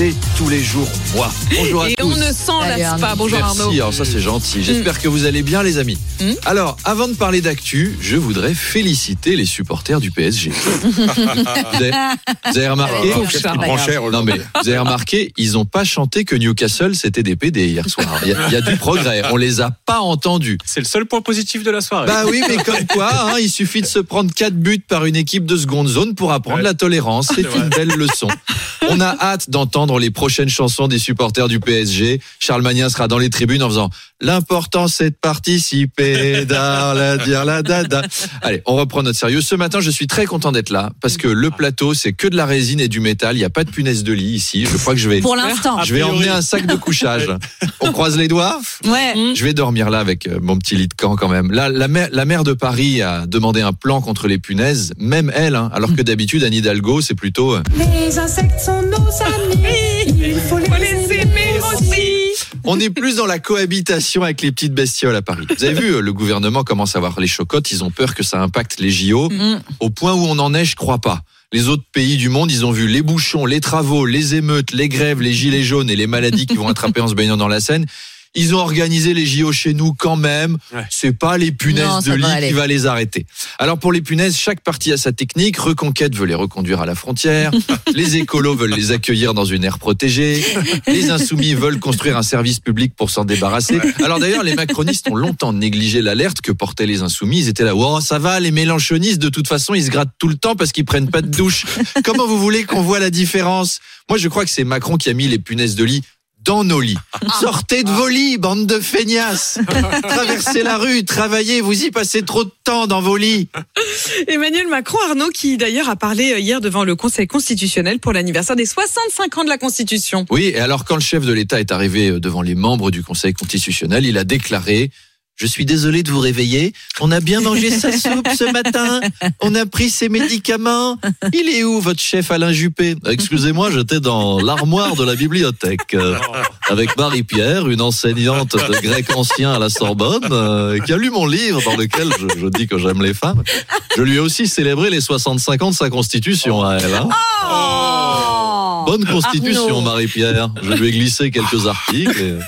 C'est tous les jours moi. Bonjour à Et tous. on ne s'en lasse pas. Arnaud. Bonjour Merci, Arnaud. alors ça c'est gentil. J'espère que vous allez bien les amis. Mm. Alors, avant de parler d'actu, je voudrais féliciter les supporters du PSG. vous, avez, vous avez remarqué Pauvre Charles. Non mais vous avez remarqué, ils n'ont pas chanté que Newcastle c'était des PD hier soir. Il y, a, il y a du progrès. On les a pas entendus. C'est le seul point positif de la soirée. Bah oui, mais comme quoi, hein, il suffit de se prendre quatre buts par une équipe de seconde zone pour apprendre Ouais. la tolérance. C'est une belle leçon. On a hâte d'entendre les prochaines chansons des supporters du PSG. Charles Magnin sera dans les tribunes en faisant L'important c'est de participer, dar, la, dire la dada. Allez, on reprend notre sérieux. Ce matin, je suis très content d'être là parce que le plateau, c'est que de la résine et du métal. Il n'y a pas de punaise de lit ici. Je crois que je vais, Pour l'instant. je vais emmener un sac de couchage. On croise les doigts. Ouais. Je vais dormir là avec euh, mon petit lit de camp quand même. Là, la maire, la maire de Paris a demandé un plan contre les punaises, même elle, hein, alors que d'habitude Anne Hidalgo, c'est plutôt euh, Les insectes sont nos amis. Il faut les, Faut les aimer aussi. on est plus dans la cohabitation avec les petites bestioles à Paris. Vous avez vu, euh, le gouvernement commence à avoir les chocottes, ils ont peur que ça impacte les JO. Mm. Au point où on en est, je crois pas. Les autres pays du monde, ils ont vu les bouchons, les travaux, les émeutes, les grèves, les gilets jaunes et les maladies qui vont attraper en se baignant dans la Seine. Ils ont organisé les JO chez nous quand même. Ouais. C'est pas les punaises Non, de lit qui va les arrêter. Alors pour les punaises, chaque partie a sa technique. Reconquête veut les reconduire à la frontière. les écolos veulent les accueillir dans une aire protégée. Les insoumis veulent construire un service public pour s'en débarrasser. Alors d'ailleurs, les macronistes ont longtemps négligé l'alerte que portaient les insoumis. Ils étaient là, oh, ça va, les mélanchonistes, de toute façon, ils se grattent tout le temps parce qu'ils prennent pas de douche. Comment vous voulez qu'on voit la différence? Moi, je crois que c'est Macron qui a mis les punaises de lit dans nos lits. Sortez de vos lits, bande de feignasses. Traversez la rue, travaillez, vous y passez trop de temps dans vos lits. Emmanuel Macron, Arnaud, qui d'ailleurs a parlé euh, hier devant le Conseil constitutionnel pour l'anniversaire des 65 ans de la Constitution. Oui, et alors quand le chef de l'État est arrivé euh, devant les membres du Conseil constitutionnel, il a déclaré je suis désolé de vous réveiller. On a bien mangé sa soupe ce matin. On a pris ses médicaments. Il est où votre chef Alain Juppé? Excusez-moi, j'étais dans l'armoire de la bibliothèque euh, avec Marie-Pierre, une enseignante de grec ancien à la Sorbonne, euh, qui a lu mon livre dans lequel je, je dis que j'aime les femmes. Je lui ai aussi célébré les 65 ans de sa constitution à elle. hein. Oh. Bonne constitution. Marie-Pierre. Je lui ai glissé quelques articles. et-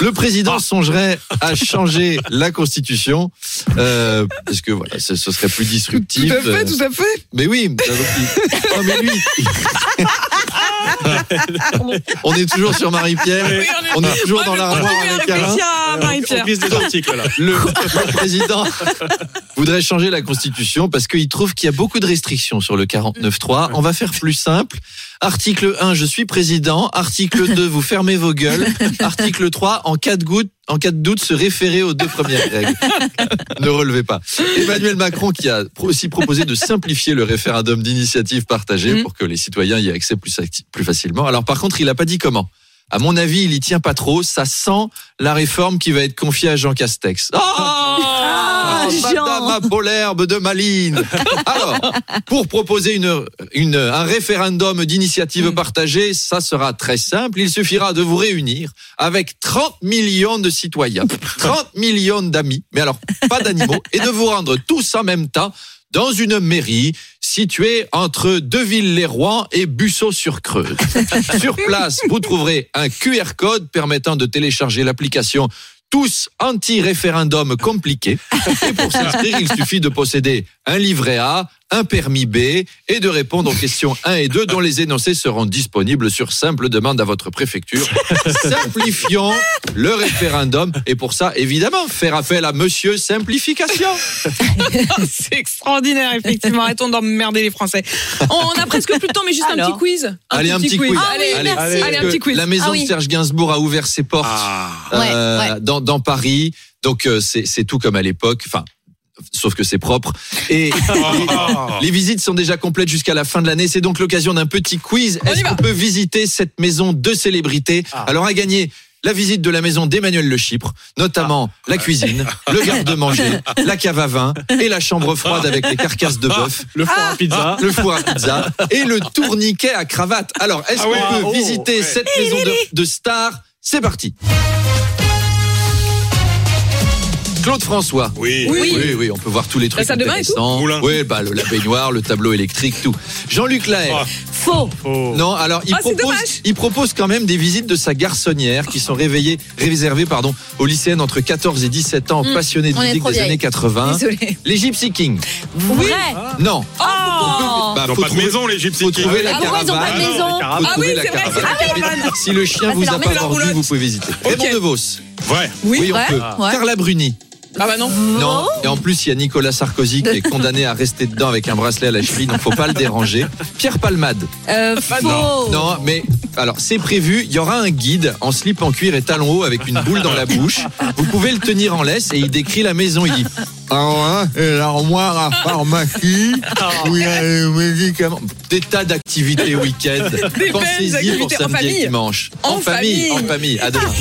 Le président songerait à changer la constitution euh, parce que voilà, ce, ce serait plus disruptif. Tout à fait, Euh, tout à fait. Mais oui, euh, oh, mais lui. On est toujours sur Marie-Pierre. Oui, On est toujours dans l'armoire avec on Alain. On Marie-Pierre. Le, le président voudrait changer la constitution parce qu'il trouve qu'il y a beaucoup de restrictions sur le 49.3. On va faire plus simple. Article 1, je suis président. Article 2, vous fermez vos gueules. Article 3, en cas de goutte, en cas de doute, se référer aux deux premières règles. ne relevez pas. Emmanuel Macron qui a aussi proposé de simplifier le référendum d'initiative partagée Mhm. pour que les citoyens y aient accès plus, facilement. Alors par contre, il n'a pas dit comment. À mon avis, il y tient pas trop. Ça sent la réforme qui va être confiée à Jean Castex. Oh Apollerbe de Malines. Alors, pour proposer une, une, un référendum d'initiative partagée, ça sera très simple. Il suffira de vous réunir avec 30 millions de citoyens, 30 millions d'amis, mais alors pas d'animaux, et de vous rendre tous en même temps dans une mairie située entre Deville-les-Rouen et Busseau-sur-Creuse. Sur place, vous trouverez un QR code permettant de télécharger l'application tous anti-référendum compliqué. Et pour s'inscrire, il suffit de posséder un livret A, un permis B et de répondre aux questions 1 et 2 dont les énoncés seront disponibles sur simple demande à votre préfecture. Simplifions le référendum et pour ça, évidemment, faire appel à Monsieur Simplification. C'est extraordinaire, effectivement. Arrêtons d'emmerder les Français. On a presque plus de temps, mais juste un petit quiz. Allez, un petit quiz. Ah Allez, merci. allez, allez, un petit quiz. La maison Ah oui. de Serge Gainsbourg a ouvert ses portes Ah. Euh, ouais. Dans, dans Paris. Donc euh, c'est c'est tout comme à l'époque. Enfin, sauf que c'est propre. Et Ah. les visites sont déjà complètes jusqu'à la fin de l'année. C'est donc l'occasion d'un petit quiz. Est-ce qu'on peut visiter cette maison de célébrité Ah. Alors à gagner. La visite de la maison d'Emmanuel Le Chypre, notamment la cuisine, le garde-manger, la cave à vin et la chambre froide avec les carcasses de bœuf, Le four à pizza. le four à pizza et le tourniquet à cravate. Alors, est-ce Ah qu'on ouais, peut oh, visiter ouais. cette maison de, de stars C'est parti. Claude François. Oui. Oui. Oui, oui, on peut voir tous les trucs La salle de bain et tout intéressants. Moulin. Oui, bah, le, la baignoire, le tableau électrique, tout. Jean-Luc Lahaye. Ah. Faux. Faux. Non, alors il Ah, propose, il propose quand même des visites de sa garçonnière qui sont réveillées, réservées pardon, aux lycéennes entre 14 et 17 ans, passionnés de on est musique des années 80. Désolée. Les Gypsy Kings. Vrai. Non. Oh. Bah, Ils n'ont pas de maison, les faut Kings. trouver la Ah, ils ont pas de maison Ah oui, la c'est vrai, caravane. c'est la caravane. Si le chien Bah, vous a pas mordu, vous pouvez visiter. Raymond DeVos. Vrai. Oui, on peut. Carla Bruni. Ah bah non. Non. Et en plus, il y a Nicolas Sarkozy qui est condamné à rester dedans avec un bracelet à la cheville, donc faut pas le déranger. Pierre Palmade. Euh, faux. Non, mais alors c'est prévu. Il y aura un guide en slip en cuir et talons hauts avec une boule dans la bouche. Vous pouvez le tenir en laisse et il décrit la maison. Il dit alors hein, et l'armoire à pharmacie où il y a les médicaments. Des tas d'activités week-end. Pensez-y pour en samedi et famille. dimanche. En famille. En famille. À demain.